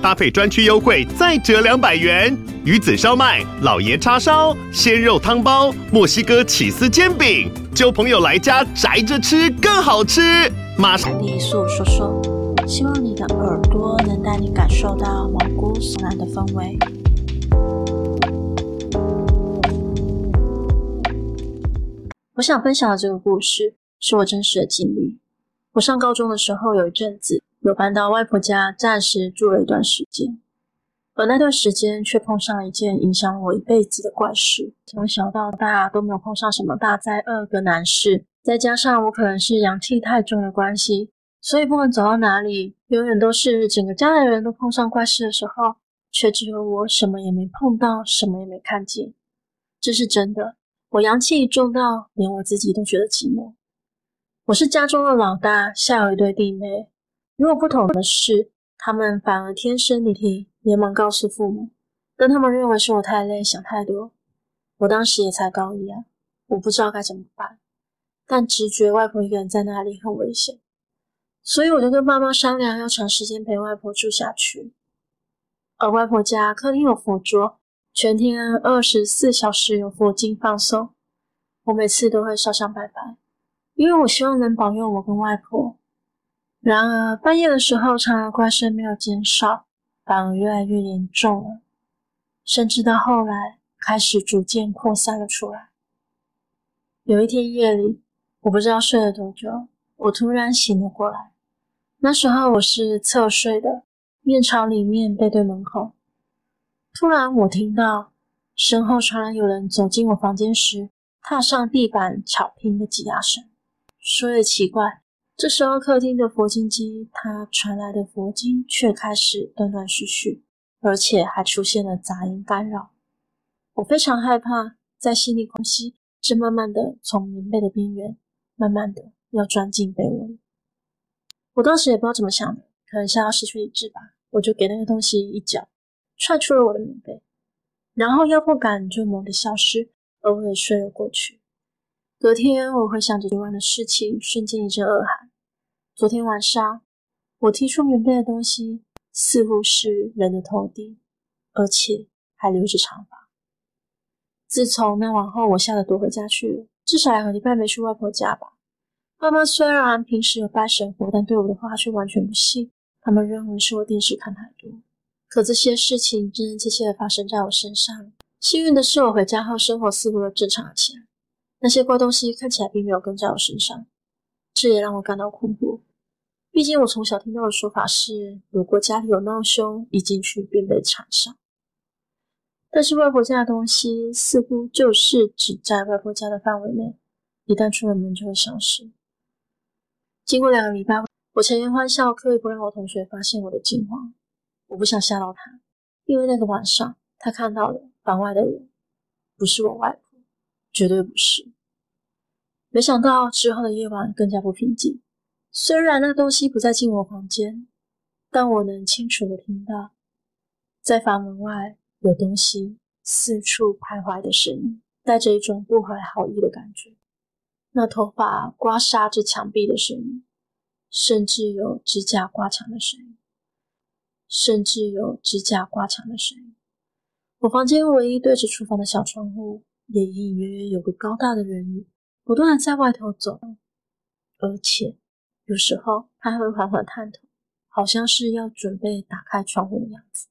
搭配专区优惠再折两百元。鱼子烧麦、老爷叉烧、鲜肉汤包、墨西哥起司煎饼，揪朋友来家宅着吃更好吃。马上，丽素说说。希望你的耳朵能带你感受到毛骨悚然的氛围。我想分享的这个故事是我真实的经历。我上高中的时候，有一阵子有搬到外婆家，暂时住了一段时间。而那段时间却碰上了一件影响我一辈子的怪事。从小到大都没有碰上什么大灾厄跟难事，再加上我可能是阳气太重的关系。所以不管走到哪里，永远都是整个家的人都碰上怪事的时候，却只有我什么也没碰到，什么也没看见。这是真的，我阳气重到连我自己都觉得寂寞。我是家中的老大，下有一对弟妹。如果不同的是，他们反而天生你听，连忙告诉父母，但他们认为是我太累，想太多。我当时也才高一啊，我不知道该怎么办，但直觉外婆一个人在那里很危险。所以我就跟爸妈商量，要长时间陪外婆住下去。而外婆家客厅有佛桌，全天二十四小时有佛经放送。我每次都会烧香拜拜，因为我希望能保佑我跟外婆。然而半夜的时候，常常怪声没有减少，反而越来越严重了，甚至到后来开始逐渐扩散了出来。有一天夜里，我不知道睡了多久，我突然醒了过来。那时候我是侧睡的，面朝里面背对门口。突然，我听到身后传来有人走进我房间时，踏上地板巧拼的挤压声。说也奇怪，这时候客厅的佛经机，它传来的佛经却开始断断续续，而且还出现了杂音干扰。我非常害怕，在心里空隙，正慢慢的从棉被的边缘，慢慢的要钻进被窝。我当时也不知道怎么想的，可能吓到失去理智吧，我就给那个东西一脚，踹出了我的棉被，然后压迫感就猛地消失，而我也睡了过去。隔天我回想着昨晚的事情，瞬间一阵恶寒。昨天晚上我踢出棉被的东西，似乎是人的头顶，而且还留着长发。自从那晚后，我吓得躲回家去了，至少两个礼拜没去外婆家吧。爸妈虽然平时有拜神佛，但对我的话却完全不信。他们认为是我电视看太多。可这些事情真真切切的发生在我身上。幸运的是，我回家后生活似乎又正常了起来。那些怪东西看起来并没有跟在我身上，这也让我感到困惑。毕竟我从小听到的说法是，如果家里有闹凶，一进去便被缠上。但是外婆家的东西似乎就是只在外婆家的范围内，一旦出了门就会消失。经过两个礼拜，我强颜欢笑，刻意不让我同学发现我的惊慌。我不想吓到他，因为那个晚上他看到的房外的人，不是我外婆，绝对不是。没想到之后的夜晚更加不平静。虽然那东西不再进我房间，但我能清楚的听到，在房门外有东西四处徘徊的声音，带着一种不怀好意的感觉。那头发刮痧着墙壁的声音，甚至有指甲刮墙的声音，甚至有指甲刮墙的声音。我房间唯一对着厨房的小窗户，也隐隐约约有个高大的人影，不断的在外头走，而且有时候他还会缓缓探头，好像是要准备打开窗户的样子。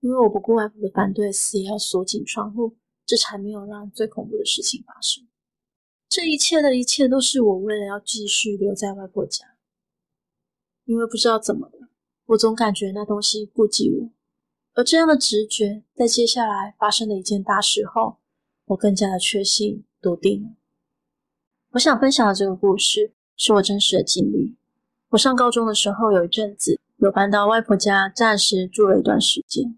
因为我不顾外婆的反对，死也要锁紧窗户，这才没有让最恐怖的事情发生。这一切的一切都是我为了要继续留在外婆家，因为不知道怎么了，我总感觉那东西顾忌我，而这样的直觉在接下来发生的一件大事后，我更加的确信笃定了。我想分享的这个故事是我真实的经历。我上高中的时候有一阵子有搬到外婆家，暂时住了一段时间。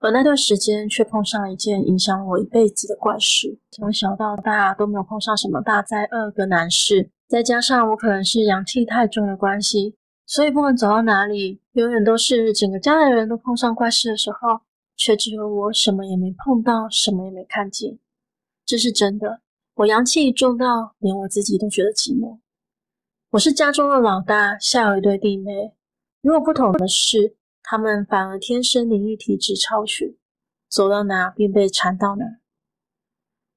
而那段时间却碰上了一件影响我一辈子的怪事。从小到大都没有碰上什么大灾厄跟难事，再加上我可能是阳气太重的关系，所以不管走到哪里，永远都是整个家的人都碰上怪事的时候，却只有我什么也没碰到，什么也没看见。这是真的，我阳气重到连我自己都觉得寂寞。我是家中的老大，下有一对弟妹。与我不同的是，他们反而天生灵异体质超群，走到哪便被缠到哪。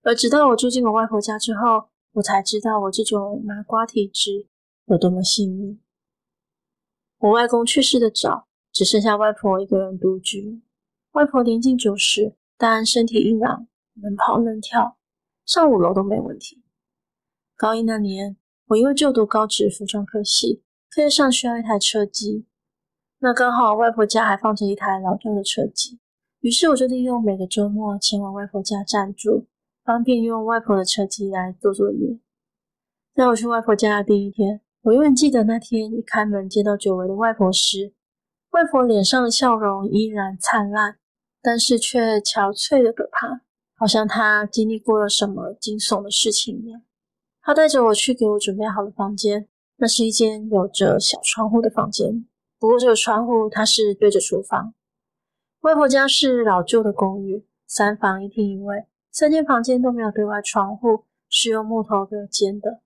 而直到我住进我外婆家之后，我才知道我这种麻瓜体质有多么幸运。我外公去世的早，只剩下外婆一个人独居。外婆年近九十，但身体硬朗，能跑能跳，上五楼都没问题。高一那年，我因为就读高职服装科系，课业上需要一台车机，那刚好外婆家还放着一台老旧的车机，于是我就利用每个周末前往外婆家暂住，方便用外婆的车机来做作业。在我去外婆家的第一天，我永远记得那天一开门见到久违的外婆时，外婆脸上的笑容依然灿烂，但是却憔悴的可怕，好像她经历过了什么惊悚的事情一样。他带着我去给我准备好的房间，那是一间有着小窗户的房间。不过这个窗户它是对着厨房。外婆家是老旧的公寓，三房一厅一卫，三间房间都没有对外窗户，是用木头隔间的。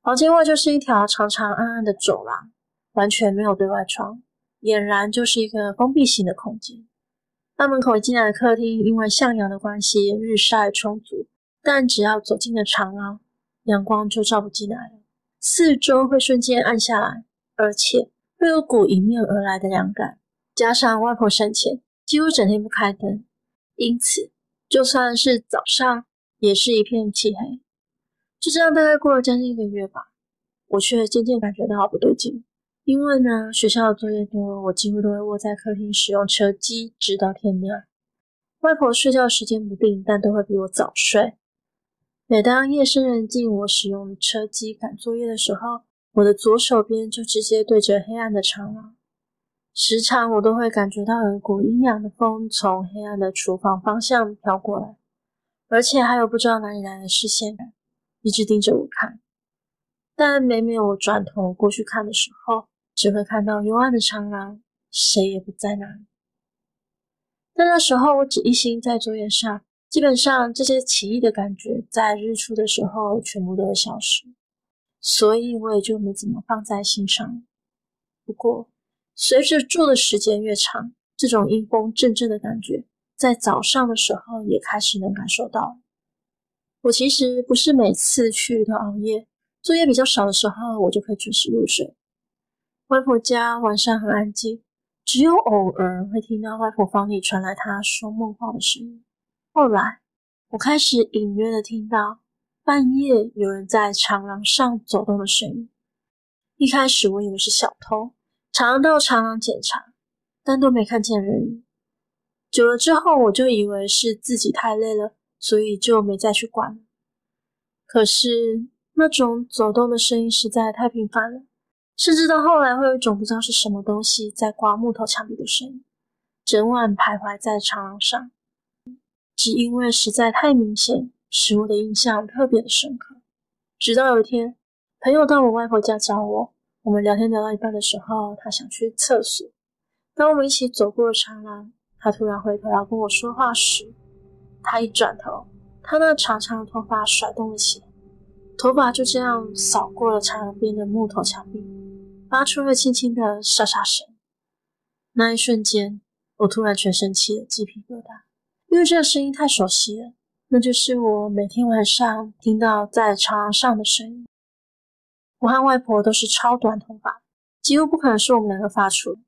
房间外就是一条长长暗暗的走廊，完全没有对外窗，俨然就是一个封闭型的空间。大门口进来的客厅，因为向阳的关系，日晒充足，但只要走进了长廊，阳光就照不进来了，四周会瞬间暗下来，而且会有股迎面而来的凉感。加上外婆生前几乎整天不开灯，因此就算是早上也是一片漆黑。就这样大概过了将近一个月吧，我却渐渐感觉到不对劲。因为呢，学校的作业多，我几乎都会窝在客厅使用车机，直到天亮。外婆睡觉时间不定，但都会比我早睡。每当夜深人静，我使用车机赶作业的时候，我的左手边就直接对着黑暗的长廊。时常我都会感觉到有一股阴凉的风从黑暗的厨房方向飘过来，而且还有不知道哪里来的视线，一直盯着我看。但每每我转头过去看的时候，只会看到幽暗的长廊，谁也不在那里。但那时候我只一心在作业上。基本上这些奇异的感觉在日出的时候全部都消失，所以我也就没怎么放在心上。不过，随着住的时间越长，这种阴风阵阵的感觉在早上的时候也开始能感受到。我其实不是每次去都熬夜，作业比较少的时候，我就可以准时入睡。外婆家晚上很安静，只有偶尔会听到外婆房里传来她说梦话的声音。后来，我开始隐约的听到半夜有人在长廊上走动的声音。一开始我以为是小偷，常常到长廊检查，但都没看见人。久了之后，我就以为是自己太累了，所以就没再去管。可是那种走动的声音实在太频繁了，甚至到后来会有一种不知道是什么东西在刮木头墙壁的声音，整晚徘徊在长廊上。只因为实在太明显，使我的印象特别的深刻。直到有一天，朋友到我外婆家找我，我们聊天聊到一半的时候，他想去厕所。当我们一起走过长廊，他突然回头要跟我说话时，他一转头，他那长长的头发甩动了起来，头发就这样扫过了长廊边的木头墙壁，发出了轻轻的沙沙声。那一瞬间，我突然全身起了鸡皮疙瘩。因为这个声音太熟悉了，那就是我每天晚上听到在长廊上的声音。我和外婆都是超短头发，几乎不可能是我们两个发出，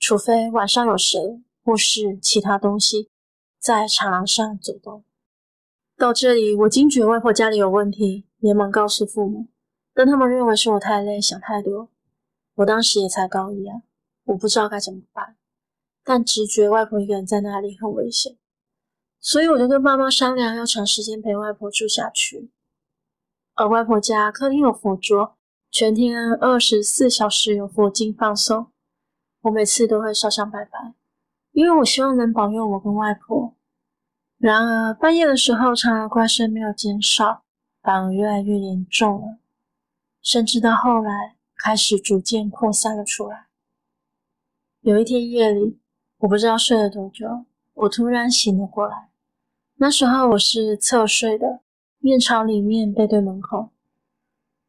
除非晚上有谁或是其他东西在长廊上走动。到这里，我惊觉外婆家里有问题，连忙告诉父母，但他们认为是我太累，想太多。我当时也才高一啊，我不知道该怎么办，但直觉外婆一个人在那里很危险。所以我就跟爸妈商量，要长时间陪外婆住下去。而外婆家客厅有佛桌，全天二十四小时有佛经放送。我每次都会烧香拜拜，因为我希望能保佑我跟外婆。然而半夜的时候，常常怪声没有减少，反而越来越严重了。甚至到后来开始逐渐扩散了出来。有一天夜里，我不知道睡了多久，我突然醒了过来。那时候我是侧睡的，面朝里面背对门口。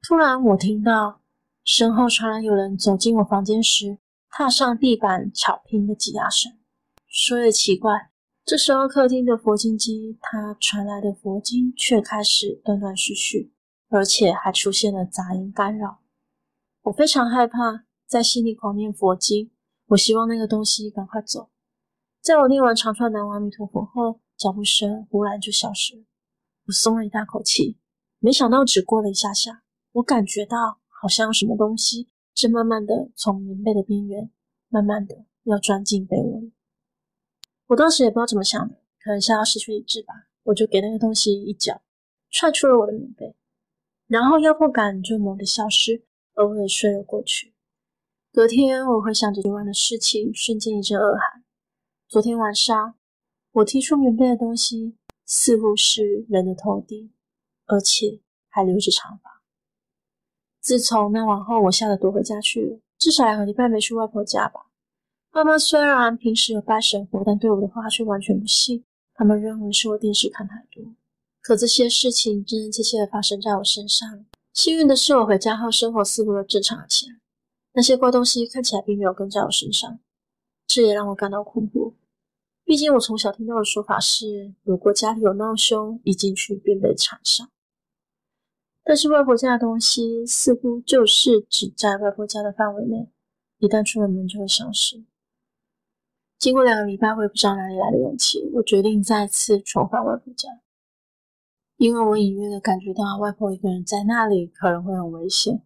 突然，我听到身后传来有人走进我房间时踏上地板草坪的挤压声。说也奇怪，这时候客厅的佛经机，它传来的佛经却开始断断续续，而且还出现了杂音干扰。我非常害怕，在心里狂念佛经。我希望那个东西赶快走。在我念完长串南无阿弥陀佛后，脚步声忽然就消失了。我松了一大口气，没想到只过了一下下，我感觉到好像有什么东西正慢慢的从棉被的边缘，慢慢的要钻进被窝里。我当时也不知道怎么想的，可能想要失去理智吧，我就给那个东西一脚，踹出了我的棉被，然后压迫感就猛地消失，而我也睡了过去。隔天，我回想着昨晚的事情，瞬间一阵恶寒。昨天晚上，我踢出棉被的东西，似乎是人的头顶，而且还留着长发。自从那晚后，我吓得躲回家去了，至少两个礼拜没去外婆家吧。爸妈虽然平时有拜神佛，但对我的话却完全不信。他们认为是我电视看太多。可这些事情真真切切的发生在我身上。幸运的是，我回家后生活似乎又正常了起来。那些怪东西看起来并没有跟在我身上，这也让我感到困惑。毕竟我从小听到的说法是，如果家里有闹凶，一进去便被缠上。但是外婆家的东西似乎就是只在外婆家的范围内，一旦出了门就会消失。经过两个礼拜，我也不知道哪里来的勇气，我决定再次重返外婆家，因为我隐约的感觉到外婆一个人在那里可能会很危险。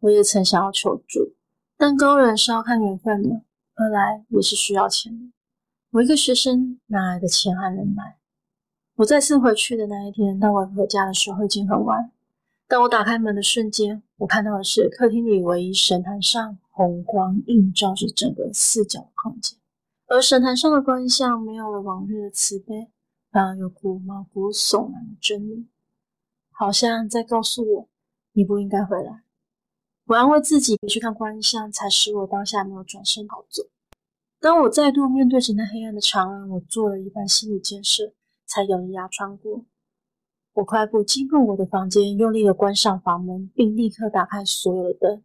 我也曾想要求助，但高人是要看缘分的，二来也是需要钱的。我一个学生哪来的钱和人脉？我再次回去的那一天，到外婆家的时候已经很晚。当我打开门的瞬间，我看到的是客厅里唯一神坛上红光映照着整个四角的空间，而神坛上的观象没有了往日的慈悲，反而有股毛骨悚然的狰獰，好像在告诉我：你不应该回来。我安慰自己，别去看观音像，才使我当下没有转身逃走。当我再度面对着那黑暗的长廊，我做了一番心理建设，才咬着牙穿过。我快步进入我的房间，用力的关上房门，并立刻打开所有的灯。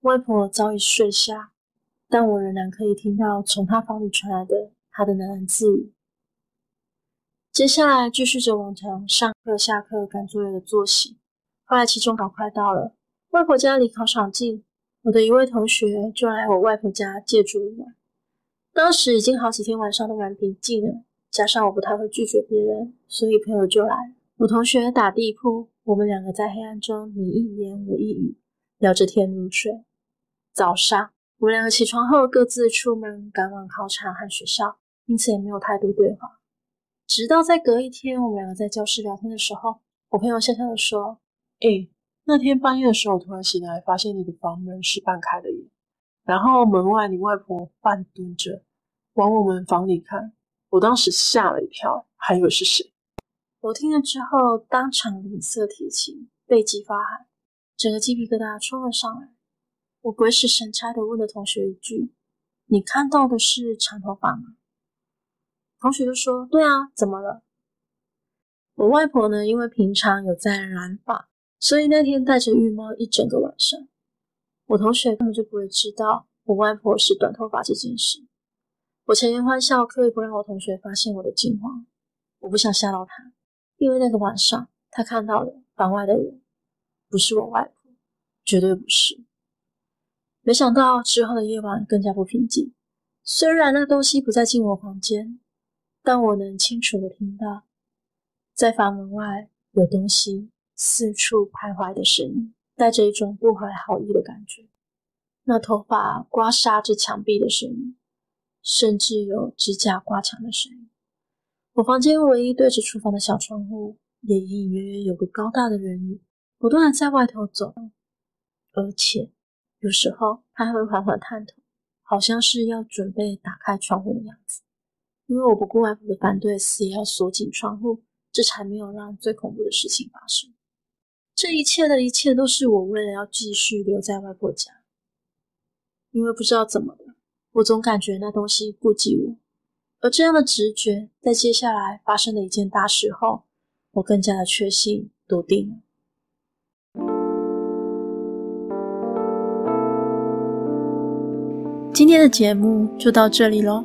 外婆早已睡下，但我仍然可以听到从她房里传来的她的喃喃自语。接下来继续着往常上课、下课、赶作业的作息。后来期中考快到了。外婆家离考场近，我的一位同学就来我外婆家借住一晚。当时已经好几天晚上都蛮平静了，加上我不太会拒绝别人，所以朋友就来。我同学打地铺，我们两个在黑暗中你一言我一语，聊着天入睡。早上我们两个起床后各自出门赶往考场和学校，因此也没有太多对话。直到在隔一天，我们两个在教室聊天的时候，我朋友笑笑的说：“诶、”那天半夜的时候，我突然醒来，发现你的房门是半开的。然后门外你外婆半蹲着，往我们房里看。我当时吓了一跳，还以为是谁。我听了之后，当场脸色铁青，背脊发寒，整个鸡皮疙瘩冲了上来。我鬼使神差的问了同学一句：“你看到的是长头发吗？”同学就说：“对啊，怎么了？”我外婆呢，因为平常有在染发。所以那天戴着浴帽一整个晚上，我同学根本就不会知道我外婆是短头发这件事。我强颜欢笑，刻意不让我同学发现我的惊慌。我不想吓到他，因为那个晚上他看到的房外的人不是我外婆，绝对不是。没想到之后的夜晚更加不平静。虽然那东西不再进我房间，但我能清楚地听到，在房门外有东西。四处徘徊的声音，带着一种不怀好意的感觉。那头发刮痧着墙壁的声音，甚至有指甲刮墙的声音。我房间唯一对着厨房的小窗户，也隐隐约约有个高大的人影，不断的在外头走动，而且有时候他还会缓缓探头，好像是要准备打开窗户的样子。因为我不顾外婆的反对，死也要锁紧窗户，这才没有让最恐怖的事情发生。这一切的一切都是我为了要继续留在外婆家，因为不知道怎么了，我总感觉那东西顾及我，而这样的直觉，在接下来发生的一件大事后，我更加的确信笃定了。今天的节目就到这里喽，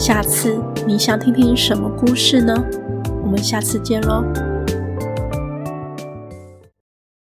下次你想听听什么故事呢？我们下次见喽。